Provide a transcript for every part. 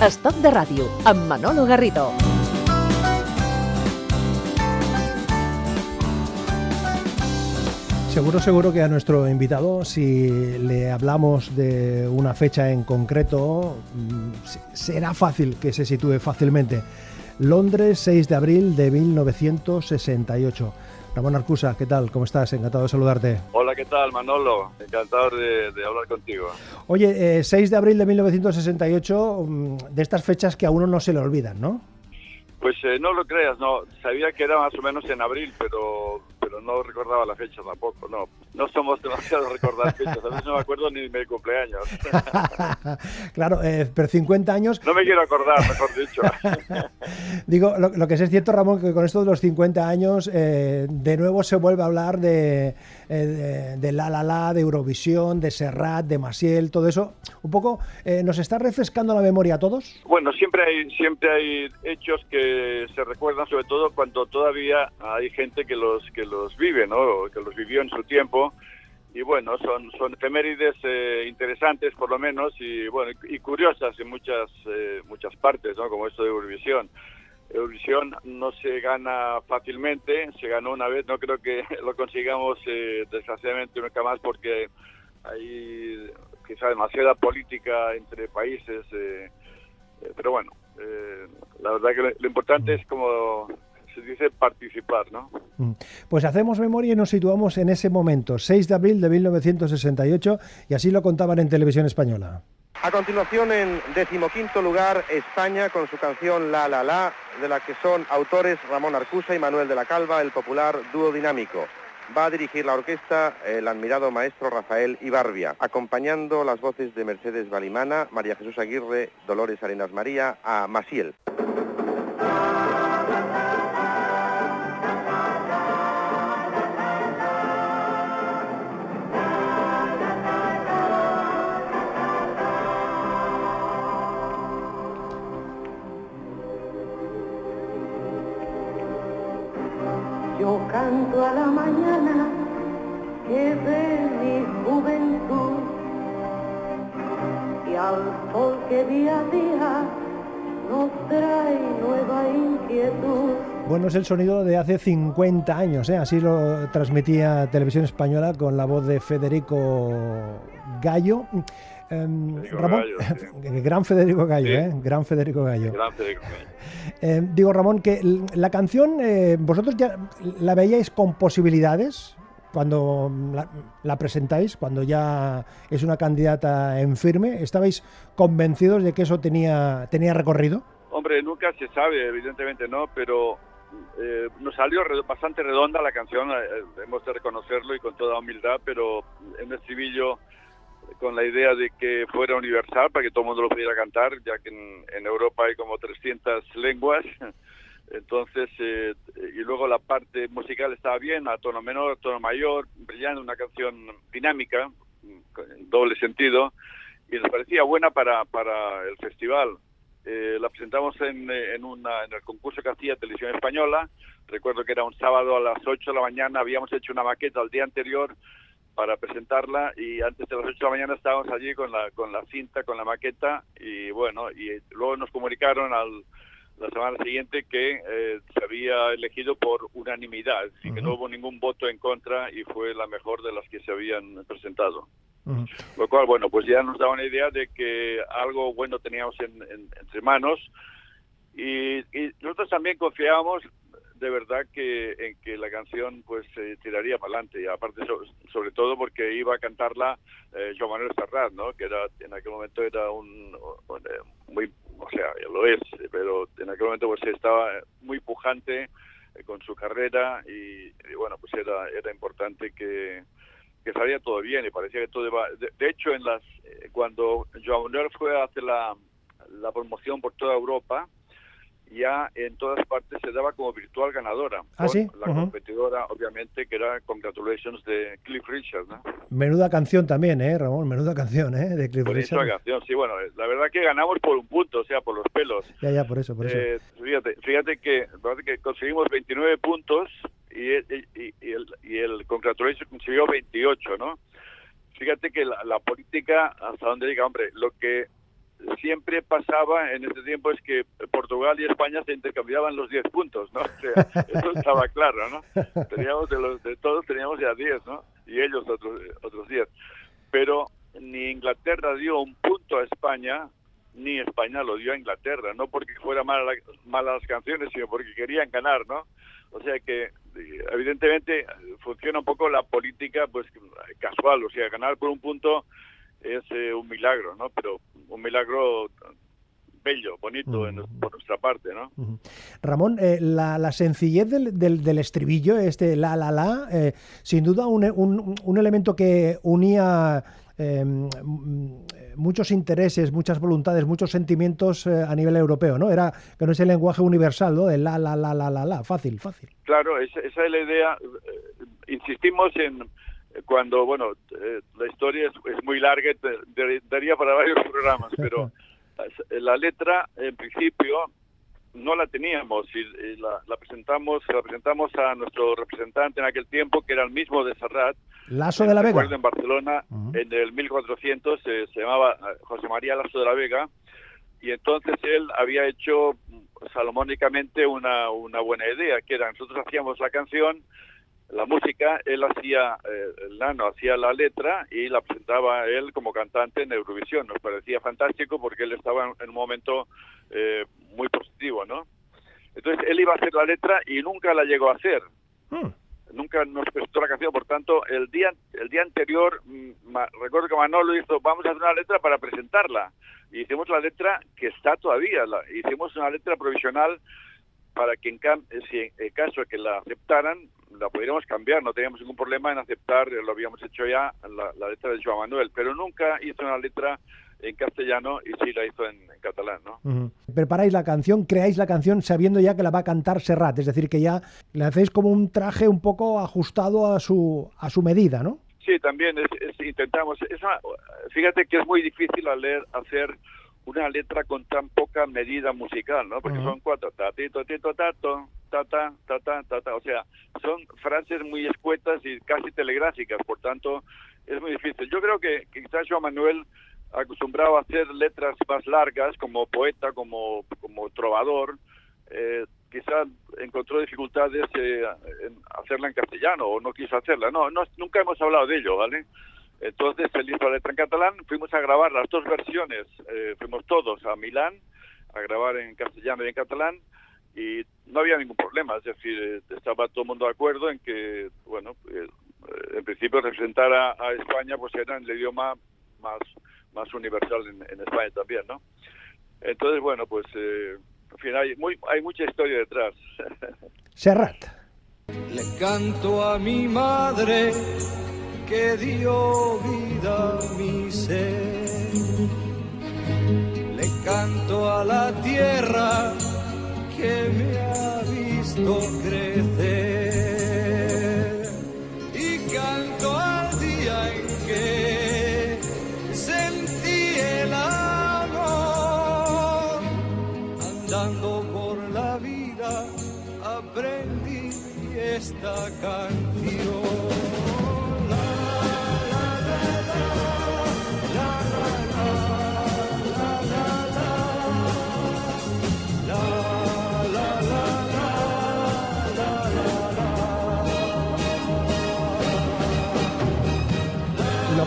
Estoc de ràdio, amb Manolo Garrido. Seguro, seguro que a nuestro invitado, si le hablamos de una fecha en concreto, mm, será fácil que se sitúe fácilmente. Londres, 6 de abril de 1968. Ramón Arcusa, ¿qué tal? ¿Cómo estás? Encantado de saludarte. Hola, ¿qué tal, Manolo? Encantado de, hablar contigo. Oye, 6 eh, de abril de 1968, mm, de estas fechas que a uno no se le olvidan, ¿no? Pues eh, no lo creas, no. Sabía que era más o menos en abril, pero no recordaba la fecha tampoco. No, no somos demasiado recordar fechas. A veces no me acuerdo ni de mi cumpleaños. claro, eh, pero 50 años. No me quiero acordar, mejor dicho. Digo, lo, que sí es cierto, Ramón, que con esto de los 50 años, eh, de nuevo se vuelve a hablar de, de, de, La La La, de Eurovisión, de Serrat, de Masiel, todo eso. Un poco, ¿nos está refrescando la memoria a todos? Bueno, siempre hay, siempre hay hechos que se recuerdan, sobre todo cuando todavía hay gente que los, que los vive, ¿no? que los vivió en su tiempo. Y bueno, son, son efemérides eh, interesantes por lo menos y bueno y curiosas en muchas eh, muchas partes, ¿no? Como esto de Eurovisión. Eurovisión no se gana fácilmente, se ganó una vez, no creo que lo consigamos eh, desgraciadamente nunca más porque hay quizá demasiada política entre países, pero bueno, la verdad que lo importante es como se dice participar, ¿no? Mm. Pues hacemos memoria y nos situamos en ese momento, 6 de abril de 1968, y así lo contaban en Televisión Española. A continuación, en decimoquinto lugar, España con su canción La La La, de la que son autores Ramón Arcusa y Manuel de la Calva, el popular dúo dinámico. Va a dirigir la orquesta el admirado maestro Rafael Ibarbia, acompañando las voces de Mercedes Balimana, María Jesús Aguirre, Dolores Arenas María, a Masiel. Yo canto a la mañana que ve mi juventud y al sol que día a día nos trae nueva inquietud. Bueno, es el sonido de hace 50 años, ¿eh? así lo transmitía Televisión Española con la voz de Federico Gallo. Em, Ramón, gran Federico Gallo, ¿eh? Gran Federico Gallo. Gran Federico Gallo. Em, digo, Ramón, que la canción, eh, ¿vosotros ya la veíais con posibilidades cuando la, presentáis, cuando ya es una candidata en firme? ¿Estabais convencidos de que eso tenía, tenía recorrido? Hombre, nunca se sabe, evidentemente no, pero eh, nos salió bastante redonda la canción, eh, hemos de reconocerlo y con toda humildad, pero en el estribillo con la idea de que fuera universal para que todo el mundo lo pudiera cantar, ya que en, Europa hay como 300 lenguas. Entonces, eh, y luego la parte musical estaba bien, a tono menor, tono mayor, brillante, una canción dinámica, en doble sentido, y nos parecía buena para, para el festival. Eh, la presentamos en, en, una, en el concurso que hacía Televisión Española. Recuerdo que era un sábado a las 8 de la mañana, habíamos hecho una maqueta el día anterior para presentarla y antes de las 8 de la mañana estábamos allí con la, con la cinta, con la maqueta y bueno, y luego nos comunicaron al, la semana siguiente que eh, se había elegido por unanimidad, decir, que no hubo ningún voto en contra y fue la mejor de las que se habían presentado. Lo cual, bueno, pues ya nos da una idea de que algo bueno teníamos en, entre manos y, y, nosotros también confiábamos de verdad que en que la canción pues se tiraría para adelante y aparte sobre todo porque iba a cantarla eh, Joan Manuel Serrat no que era en aquel momento era un, muy o sea lo es pero en aquel momento pues estaba muy pujante eh, con su carrera y, bueno pues era era importante que que salía todo bien y parecía que todo iba de, hecho en las eh, cuando Joan Manuel fue a hacer la la promoción por toda Europa ya en todas partes se daba como virtual ganadora. ¿Ah, La competidora, obviamente, que era Congratulations de Cliff Richard. ¿no? Menuda canción también, ¿eh, Ramón? Menuda canción, ¿eh? De Cliff Richard. canción, sí, bueno, la verdad que ganamos por un punto, o sea, por los pelos. Ya, ya, por eso, por eso. Eh, fíjate, fíjate que, que conseguimos 29 puntos y, y, y, el, y el Congratulations consiguió 28, ¿no? Fíjate que la, la política, hasta donde diga, hombre, lo que siempre pasaba en ese tiempo es que Portugal y España se intercambiaban los 10 puntos, ¿no? O sea, eso estaba claro, ¿no? Teníamos de, los, de todos teníamos ya 10, ¿no? Y ellos otros otros 10. Pero ni Inglaterra dio un punto a España, ni España lo dio a Inglaterra, no porque fueran malas las canciones, sino porque querían ganar, ¿no? O sea que evidentemente funciona un poco la política pues casual, o sea, ganar por un punto es eh, un milagro, ¿no? Pero un milagro bello, bonito en, por nuestra parte, ¿no? Ramón, eh, la, sencillez del, del, estribillo, este la, la, la, eh, sin duda un, un, un, elemento que unía muchos intereses, muchas voluntades, muchos sentimientos a nivel europeo, ¿no? Era que no es el lenguaje universal, ¿no? De la, la, la, la, la, la, fácil, fácil. Claro, esa, esa es la idea. insistimos en cuando, bueno, eh, la historia es, muy larga, daría para varios programas, pero la letra, en principio, no la teníamos y, la, presentamos la presentamos a nuestro representante en aquel tiempo, que era el mismo de Serrat. Lazo de la Vega. En Barcelona, en el 1400, se llamaba eh, José María Lazo de la Vega, y entonces él había hecho salomónicamente una, una buena idea, que era, nosotros hacíamos la canción, la música, él hacía, eh, el nano hacía la letra y la presentaba él como cantante en Eurovisión. Nos parecía fantástico porque él estaba en, un momento eh, muy positivo, ¿no? Entonces él iba a hacer la letra y nunca la llegó a hacer. Hmm. Nunca nos prestó la canción, por tanto, el día el día anterior, mm, recuerdo que Manolo hizo, vamos a hacer una letra para presentarla. Y hicimos la letra que está todavía, la, hicimos una letra provisional para que en, si en el caso de que la aceptaran, la podríamos cambiar, no teníamos ningún problema en aceptar, lo habíamos hecho ya, la, letra de Joan Manuel, pero nunca hizo una letra en castellano y sí la hizo en, catalán, ¿no? Preparáis la canción, creáis la canción sabiendo ya que la va a cantar Serrat, es decir, que ya le hacéis como un traje un poco ajustado a su, a su medida, ¿no? Sí, también intentamos. fíjate que es muy difícil a leer, hacer una letra con tan poca medida musical, ¿no? Porque son cuatro, tatito, tito, tato, tata, tata, tata, o sea, son frases muy escuetas y casi telegráficas, por tanto, es muy difícil. Yo creo que, quizás Joan Manuel acostumbrado a hacer letras más largas como poeta, como, como trovador, eh, quizás encontró dificultades eh, en hacerla en castellano o no quiso hacerla. No, no, nunca hemos hablado de ello, ¿vale? Entonces él hizo la letra en catalán, fuimos a grabar las dos versiones, eh, fuimos todos a Milán a grabar en castellano y en catalán y no había ningún problema, es decir, eh, estaba todo el mundo de acuerdo en que, bueno, eh, en principio representar a, España pues era el idioma más, más universal en, España también, ¿no? Entonces, bueno, pues, en fin, hay, muy, hay mucha historia detrás. Serrat. Le canto a mi madre que dio vida a mi ser. Le canto a la tierra que me ha visto crecer. Y canto al día en que sentí el amor. Andando por la vida aprendí esta canción.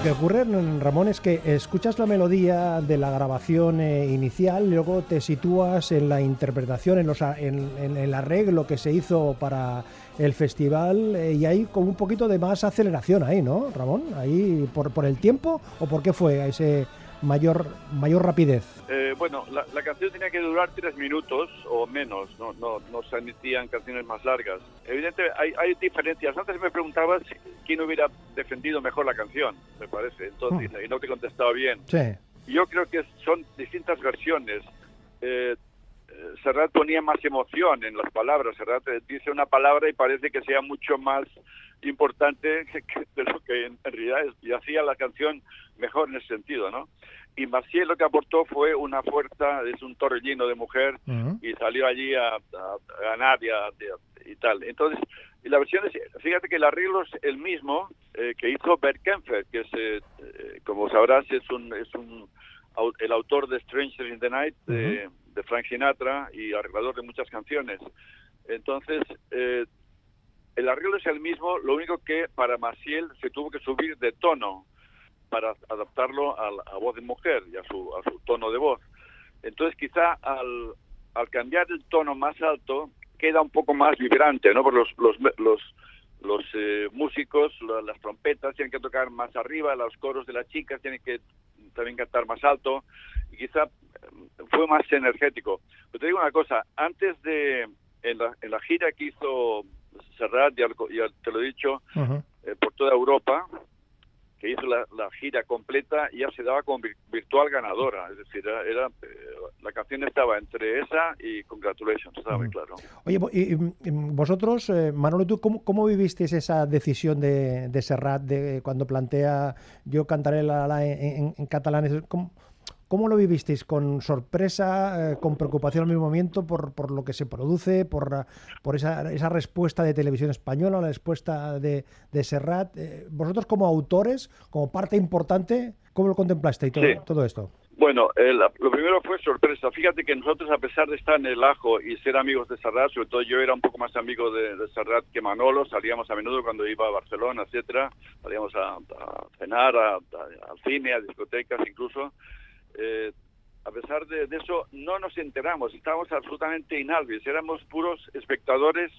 Que ocurre, Ramón, es que escuchas la melodía de la grabación eh, inicial, luego te sitúas en la interpretación, en, los, en, el arreglo que se hizo para el festival eh, y hay como un poquito de más aceleración ahí, ¿no, Ramón? Ahí por, por el tiempo o por qué fue ese mayor, mayor rapidez? Eh, bueno, la, canción tenía que durar tres minutos o menos, no, no, no se emitían canciones más largas. Evidentemente hay, hay diferencias. Antes me preguntabas quién hubiera defendido mejor la canción, me parece, entonces, hmm. y no te contestaba bien. Sí. Yo creo que son distintas versiones. Eh, Serrat ponía más emoción en las palabras. Serrat dice una palabra y parece que sea mucho más importante de lo que en realidad y hacía la canción mejor en ese sentido, ¿no? Y Maciel lo que aportó fue una fuerza, es un torrellino de mujer y salió allí a, ganar y, y, tal. Entonces, y la versión es, fíjate que el arreglo es el mismo eh, que hizo Bert Kempfer, que es, eh, eh, como sabrás, es un, es un el autor de Stranger in the Night de, de Frank Sinatra y arreglador de muchas canciones. Entonces, eh, el arreglo es el mismo, lo único que para Maciel se tuvo que subir de tono para adaptarlo a, a voz de mujer y a su, a su tono de voz. Entonces, quizá al, al cambiar el tono más alto, queda un poco más vibrante, ¿no? Porque los, los, los, los eh, músicos, la- las trompetas tienen que tocar más arriba, los coros de las chicas tienen que también cantar más alto, y quizá eh, fue más energético. Pero te digo una cosa, antes de, en la, en la gira que hizo Serrat, ya, ya te lo he dicho, eh, por toda Europa, que hizo la, la gira completa, ya se daba como vir- virtual ganadora. Es decir, era, era, eh, la canción estaba entre esa y Congratulations, estaba muy Ujú. claro. Oye, y, vosotros, eh, Manolo, ¿tú cómo, cómo vivisteis esa decisión de, de Serrat de cuando plantea yo cantaré la, la en, en- en catalán? Es- ¿Cómo, cómo lo vivisteis? ¿Con sorpresa, eh, con preocupación al mismo momento por, por lo que se produce, por, por esa, esa respuesta de televisión española, la respuesta de, de Serrat? Eh, vosotros como autores, como parte importante, ¿cómo lo contemplasteis todo, Sí. todo esto? Bueno, eh, la- lo primero fue sorpresa. Fíjate que nosotros, a pesar de estar en el ajo y ser amigos de Serrat, sobre todo yo era un poco más amigo de, de Serrat que Manolo, salíamos a menudo cuando iba a Barcelona, etcétera, salíamos a, a cenar, a- a- al cine, a discotecas incluso. Eh, a pesar de, eso, no nos enteramos, estábamos absolutamente inalvis, éramos puros espectadores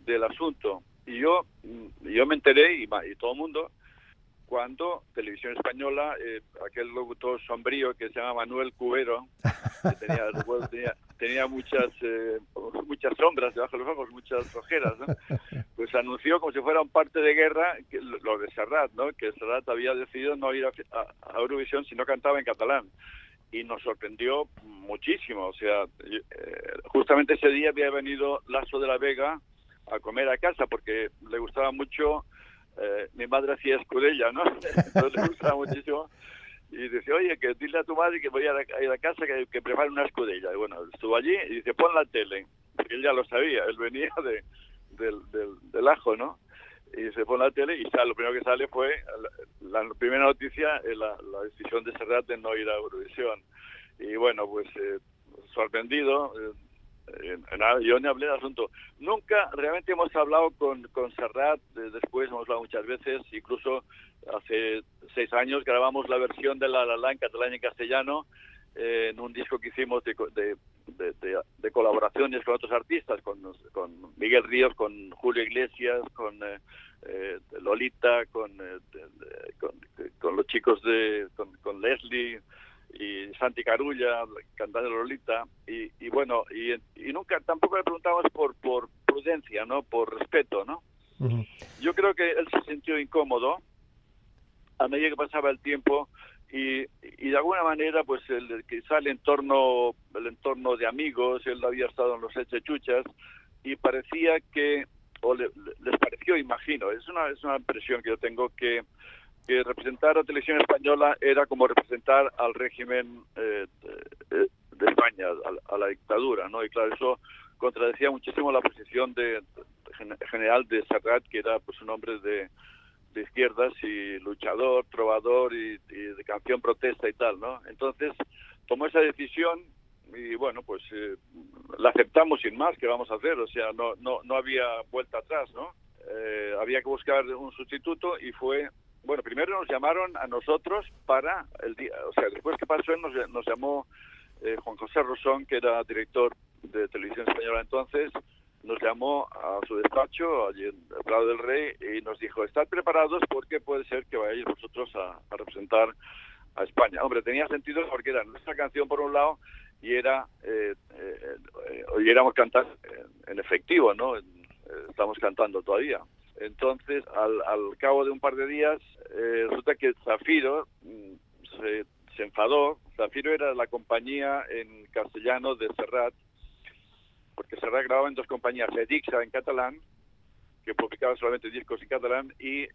del asunto. Y yo, mm, yo me enteré, y, y todo el mundo, cuando Televisión Española, eh, aquel locutor sombrío que se llama Manuel Cubero, que tenía, tenía, tenía muchas eh, muchas sombras debajo de los ojos, muchas ojeras, ¿no? pues anunció como si fuera un parte de guerra que, lo lo de Serrat, ¿no? que Serrat había decidido no ir a, a- a Eurovisión si no cantaba en catalán. Y nos sorprendió muchísimo. O sea, eh, justamente ese día había venido Lazo de la Vega a comer a casa porque le gustaba mucho eh, mi madre hacía escudella, ¿no? Entonces le gustaba muchísimo. Y dice, oye, que dile a tu madre que voy a, la- a casa que, que prepare una escudella. Y bueno, estuvo allí y dice, pon la tele. Él ya lo sabía, él venía de, del, del, del ajo, ¿no? Y se pone la tele y sale, lo primero que sale fue la, la primera noticia, la, la decisión de Serrat de no ir a Eurovisión. Y bueno, pues eh, sorprendido, eh, yo ni hablé del asunto. Nunca realmente hemos hablado con, con Serrat, eh, después hemos hablado muchas veces, incluso hace seis años grabamos la versión de La La en catalán y castellano, eh, en un disco que hicimos de, de, de- de- colaboraciones con otros artistas, con, con Miguel Ríos, con Julio Iglesias, con eh, eh, Lolita, con, eh, con, los chicos de, con Leslie y Santi Carulla cantando Lolita y, y bueno y, y nunca tampoco le preguntamos por por prudencia no por respeto no yo creo que él se sintió incómodo a medida que pasaba el tiempo y, y de alguna manera pues el, quizá el entorno el entorno de amigos él había estado en los Echechuchas y parecía que o le- les pareció imagino es una es una impresión que yo tengo que que representar a Televisión Española era como representar al régimen eh, de, de España, a, a la dictadura, ¿no? Y claro, eso contradecía muchísimo la posición de, de gen- general de Serrat, que era pues un hombre de, de izquierdas y luchador, trovador y, y de canción protesta y tal, ¿no? Entonces tomó esa decisión y bueno, pues eh, la aceptamos sin más, ¿qué vamos a hacer? O sea, no, no, no había vuelta atrás, ¿no? Eh, había que buscar un sustituto y fue bueno, primero nos llamaron a nosotros para el día, o sea, después que pasó él nos, nos llamó eh, Juan José Rosón, que era director de Televisión Española entonces, nos llamó a su despacho allí en el Prado del Rey y nos dijo, estad preparados porque puede ser que vayáis vosotros a, representar a España. Hombre, tenía sentido porque era nuestra canción por un lado y era eh, eh, eh, cantar en, efectivo, ¿no? Eh, estamos cantando todavía. Entonces, al, al cabo de un par de días, eh, resulta que Zafiro mm, se, enfadó. Zafiro era la compañía en castellano de Serrat, porque Serrat grababa en dos compañías, Edixa en catalán, que publicaba solamente discos en catalán, y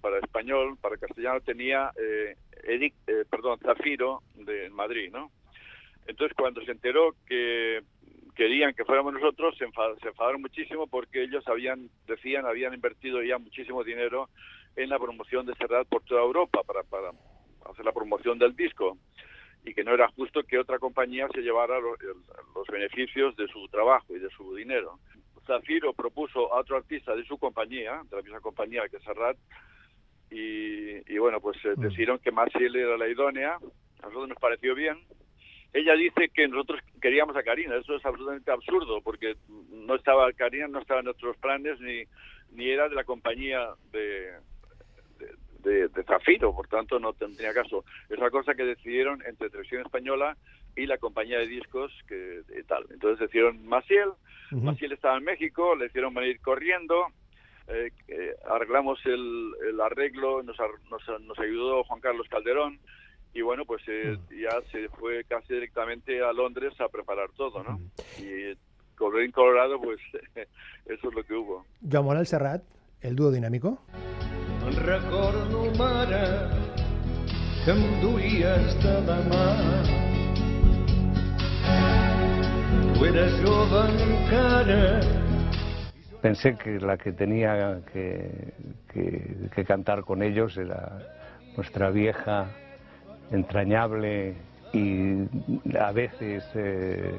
para español, para castellano, tenía eh, Edic- eh, perdón, Zafiro de en Madrid, ¿no? Entonces, cuando se enteró que querían que fuéramos nosotros, se, enfa- se enfadaron muchísimo porque ellos habían, decían, habían invertido ya muchísimo dinero en la promoción de Serrat por toda Europa para, para hacer la promoción del disco. y que no era justo que otra compañía se llevara los beneficios de su trabajo y de su dinero. Zafiro propuso a otro artista de su compañía, de la misma compañía que Serrat, y, y bueno, pues eh, Mm. decidieron que Maciel era la idónea, a nosotros nos pareció bien. Ella dice que nosotros queríamos a Karina, eso es absolutamente absurdo, porque no estaba Karina, no estaba en nuestros planes, ni, ni era de la compañía de, de, de- de Zafiro, por tanto no tendría caso. Es una cosa que decidieron entre Televisión Española y la compañía de discos que y tal. Entonces decidieron Maciel, Ujú. Maciel estaba en México, le hicieron venir corriendo, eh, eh, arreglamos el, el arreglo, nos, nos, nos ayudó Juan Carlos Calderón y bueno, pues eh, ya se fue casi directamente a Londres a preparar todo, ¿no? Y Colorín Colorado, pues eso es lo que hubo. Joan Serrat, el dúo dinámico. Recordo, mare, que em duies de la mà. Tu eres jove encara Pensé que la que tenía que, que- que cantar con ellos era nuestra vieja, entrañable y a veces eh,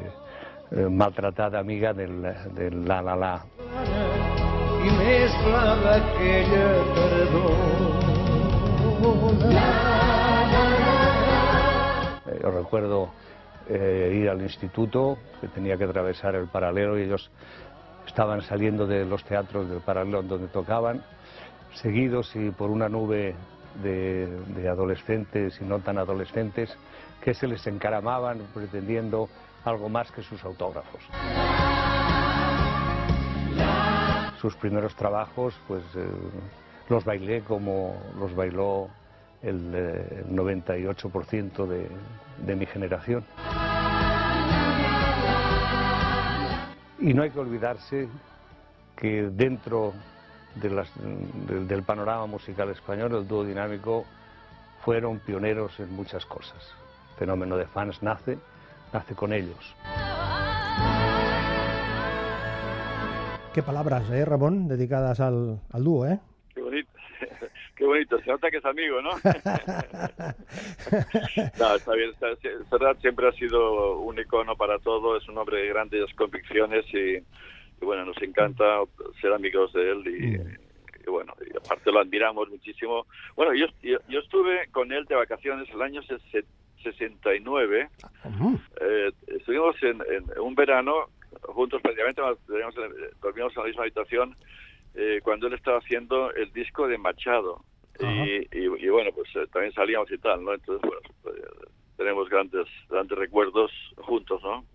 eh, maltratada amiga del, del La La La. més blava aquella tardor. Eh, Yo recuerdo eh, ir al instituto, que tenía que atravesar el paralelo y ellos estaban saliendo de los teatros del paralelo donde tocaban, seguidos y por una nube de, adolescentes y no tan adolescentes que se les encaramaban pretendiendo algo más que sus autógrafos. Sus primeros trabajos, pues eh, los bailé como los bailó el, eh, el 98% de, de mi generación. Y no hay que olvidarse que dentro de las- del- del panorama musical español, el dúo dinámico fueron pioneros en muchas cosas. El fenómeno de fans nace, nace con ellos. Qué palabras, ¿eh, Ramón? Dedicadas al, al dúo, ¿eh? Qué bonito, qué bonito, se nota que es amigo, ¿no? no, está bien, está- Serrat siempre ha sido un icono para todo, es un hombre de grandes convicciones y, y bueno, nos encanta ser amigos de él y, y bueno, y aparte lo admiramos muchísimo. Bueno, yo, yo, yo estuve con él de vacaciones el año ses- 69, Ujú. eh, estuvimos en, en un verano juntos prácticamente, dormíamos en, la misma habitación eh, cuando él estaba haciendo el disco de Machado. Y, y- y bueno, pues eh, también salíamos y tal, ¿no? Entonces, bueno, eh, tenemos grandes, grandes recuerdos juntos, ¿no?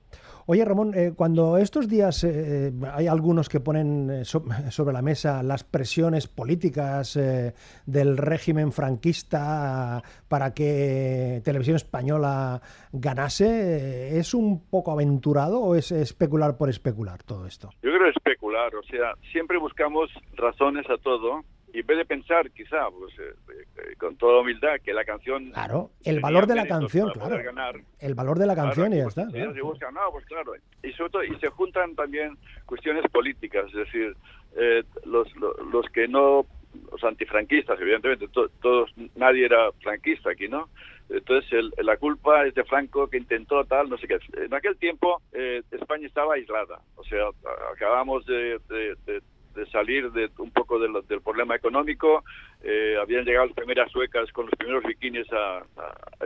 Oye, Ramón, eh, cuando estos días eh, hay algunos que ponen eh, so- sobre la mesa las presiones políticas eh, del régimen franquista para que Televisión Española ganase, eh, ¿es un poco aventurado o es especular por especular todo esto? Yo creo especular, o sea, siempre buscamos razones a todo y en vez de pensar, quizá, pues eh, eh, con toda humildad, que la canción... Claro, el valor de la canción, claro. ganar, El valor de la canción y ya Claro, está. pues, claro. se no, pues claro. Y sobre todo, y se juntan también cuestiones políticas, es decir, eh, los, los, los que no, los antifranquistas, evidentemente, to- todos, nadie era franquista aquí, ¿no? Entonces, el- la culpa es de Franco que intentó tal, no sé qué. En aquel tiempo, eh, España estaba aislada, o sea, acabamos de, de- de- de salir de un poco del problema económico, eh, habían llegado las primeras suecas con los primeros bikinis a,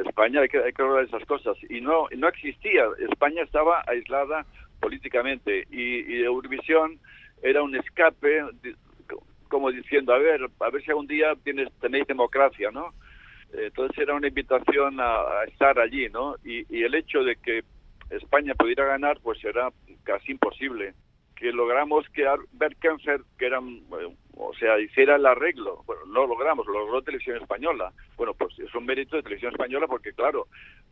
España, hay que, hablar de esas cosas. Y no, no existía, España estaba aislada políticamente y, y Eurovisión era un escape, como diciendo, a ver, a ver si algún día tienes, tenéis democracia, ¿no? Entonces era una invitación a, a estar allí, ¿no? Y, y el hecho de que España pudiera ganar, pues era casi imposible. Que logramos que Kempfer, que era, un- bueno, o sea, hiciera el arreglo. Bueno, no lo logramos, lo logró Televisión Española. Bueno, pues es un mérito de Televisión Española porque, claro,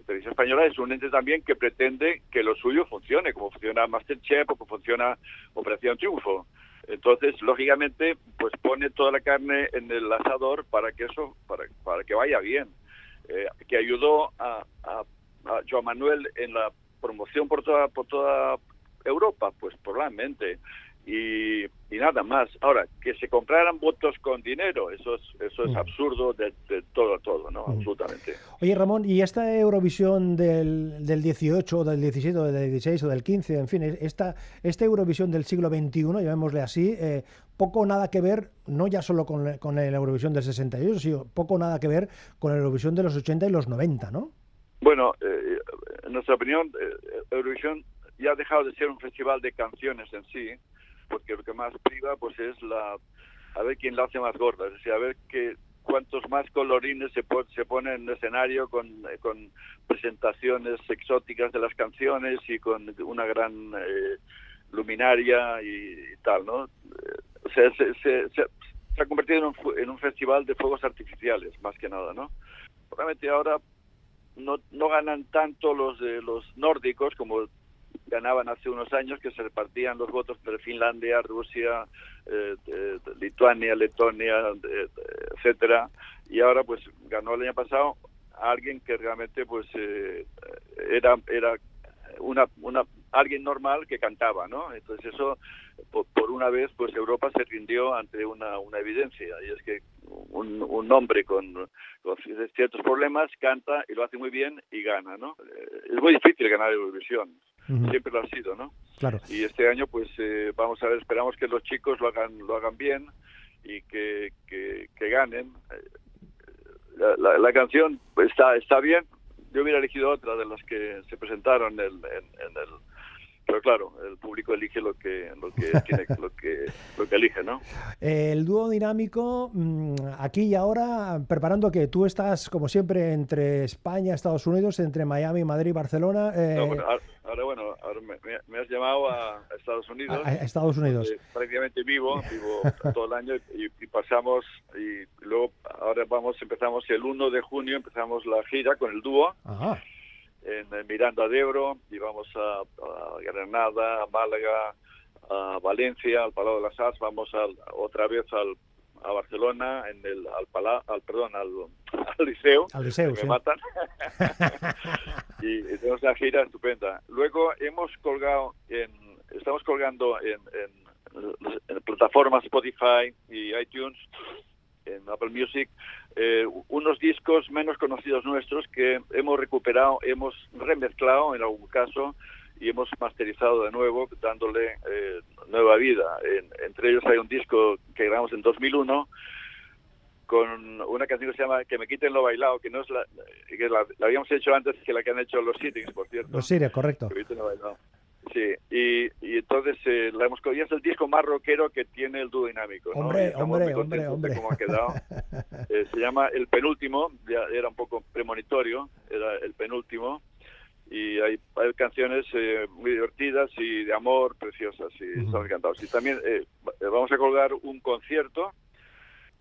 Televisión Española es un ente también que pretende que lo suyo funcione, como funciona Masterchef o como funciona Operación Triunfo. Entonces, lógicamente, pues pone toda la carne en el asador para que eso, para, para que vaya bien. Eh, que ayudó a, a, a Joan Manuel en la promoción por toda, por toda Europa, pues probablemente. y, y nada más. Ahora, que se compraran votos con dinero, eso es, eso es Mm. absurdo de, de todo, todo, ¿no? Mm. Absolutamente. Oye, Ramón, ¿y esta Eurovisión del, del 18, o del 17, o del 16, o del 15, en fin, esta, esta Eurovisión del siglo XXI, llamémosle así, eh, poco o nada que ver, no ya solo con, la- con la Eurovisión del 68, sino poco o nada que ver con la Eurovisión de los 80 y los 90, ¿no? Bueno, eh, en nuestra opinión, eh, Eurovisión ya ha dejado de ser un festival de canciones en sí, porque lo que más priva pues es la a ver quién la hace más gorda, es decir, a ver que cuántos más colorines se, pon- se ponen en escenario con, eh, con presentaciones exóticas de las canciones y con una gran eh, luminaria y, y tal, ¿no? Eh, O sea, se, se- se- ha convertido en un, en un festival de fuegos artificiales, más que nada, ¿no? Probablemente ahora no, no ganan tanto los de los nórdicos como ganaban hace unos años que se repartían los votos entre Finlandia, Rusia, eh, Lituania, Letonia, eh, etcétera y ahora pues ganó el año pasado alguien que realmente pues eh, era era una una alguien normal que cantaba, ¿no? Entonces eso por, por una vez pues Europa se rindió ante una, una evidencia y es que un, un hombre con, con ciertos problemas canta y lo hace muy bien y gana, ¿no? Eh, Es muy difícil ganar Eurovisión, Siempre lo ha sido, ¿no? Claro. Y este año pues eh, vamos a ver, esperamos que los chicos lo hagan lo hagan bien y que, que, que ganen. Eh, La, la, la canción está está bien. Yo hubiera elegido otra de las que se presentaron en el, en, en el pero claro, el público elige lo que lo que tiene, lo que lo que elige, ¿no? El dúo dinámico, mm, aquí y ahora, preparando que tú estás, como siempre, entre España, Estados Unidos, entre Miami, Madrid, Barcelona, eh, No, bueno, ahora, bueno, ahora me, has llamado a Estados Unidos. a, a Estados Unidos. Prácticamente vivo, vivo todo el año y, y pasamos y luego ahora vamos, empezamos el 1 de junio, empezamos la gira con el dúo Ajá. en, Miranda de Ebro y vamos a, a Granada, a Málaga, a Valencia, al Palau de las Arts, vamos al- otra vez al, a Barcelona, en el, al, Palau, al perdón, al, al Liceo, Al Liceo, que sí. me matan. y, y tenemos una gira estupenda. Luego hemos colgado en, estamos colgando en, en, en plataformas Spotify y iTunes, en Apple Music, eh, unos discos menos conocidos nuestros que hemos recuperado, hemos remezclado en algún caso y hemos masterizado de nuevo, dándole eh, nueva vida. En- entre ellos hay un disco que grabamos en 2001 con una canción que se llama Que me quiten lo bailado, que no es la que la, la habíamos hecho antes que la que han hecho los Sittings, por cierto. Los Sirius, correcto. Que me quiten lo bailado. Sí, y, y entonces eh, la hemos cogido, es el disco más rockero que tiene el dúo dinámico. ¿no? Hombre, hombre, hombre, contentos de hombre. cómo ha quedado. Eh, se llama El Penúltimo, ya era un poco premonitorio, era el penúltimo. Y hay, hay canciones eh, muy divertidas y de amor preciosas, y Ujú. estamos encantados. Y también eh, va- vamos a colgar un concierto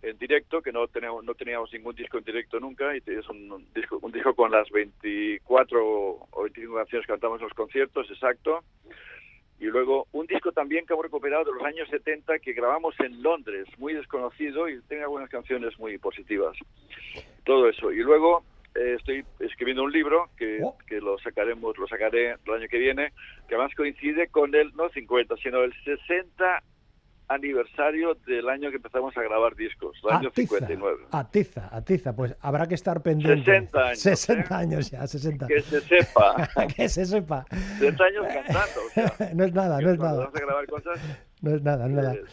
en directo, que no tenemos, no teníamos ningún disco en directo nunca, y es un, un disco, un disco con las 24 o 25 canciones que cantamos en los conciertos, exacto. Y luego un disco también que hemos recuperado de los años 70 que grabamos en Londres, muy desconocido y tiene algunas canciones muy positivas. Todo eso. Y luego eh, estoy escribiendo un libro que, Oh. que lo sacaremos, lo sacaré el año que viene, que además coincide con el, no 50, sino el 60 aniversario del año que empezamos a grabar discos, el año Atiza, 59. atiza, atiza, pues habrá que estar pendiente. 60 años, 60 ¿eh? años ya, 60. Que se sepa, que se sepa. 60 años cantando. O sea, no es nada, no es nada. vamos a grabar cosas, No es nada, no es nada. eh,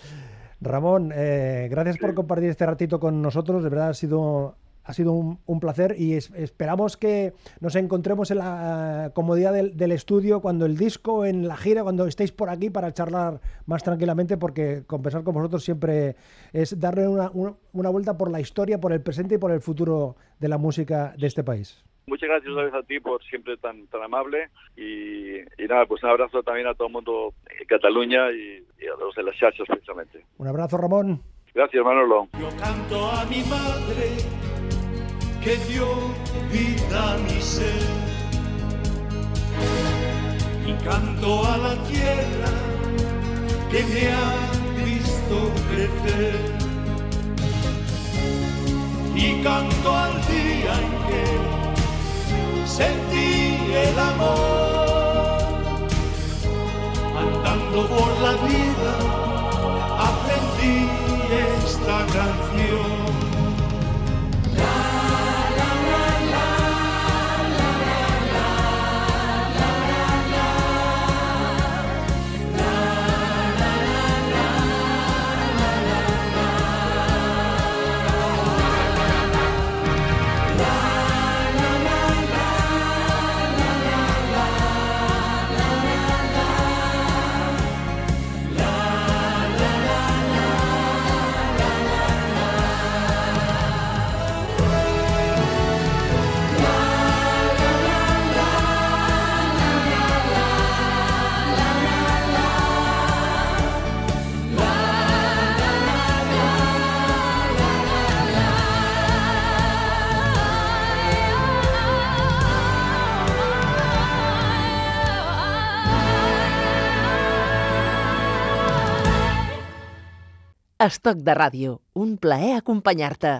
Ramón, eh, gracias por Sí. compartir este ratito con nosotros. De verdad ha sido, ha sido un, un placer y es- esperamos que nos encontremos en la comodidad del, del estudio cuando el disco, en la gira, cuando estéis por aquí para charlar más tranquilamente, porque conversar con vosotros siempre es darle una, una- una vuelta por la historia, por el presente y por el futuro de la música de este país. Muchas gracias otra vez a ti por siempre tan tan amable y, y nada, pues un abrazo también a todo el mundo en Cataluña y, y a los de las chachas precisamente. Un abrazo, Ramón. Gracias, Manolo. Yo canto a mi madre que dio vida a mi ser. Y canto a la tierra que me ha visto crecer. Y canto al día en que sentí el amor andando por la vida aprendí esta canción. Estoc de ràdio, un plaer acompanyar-te.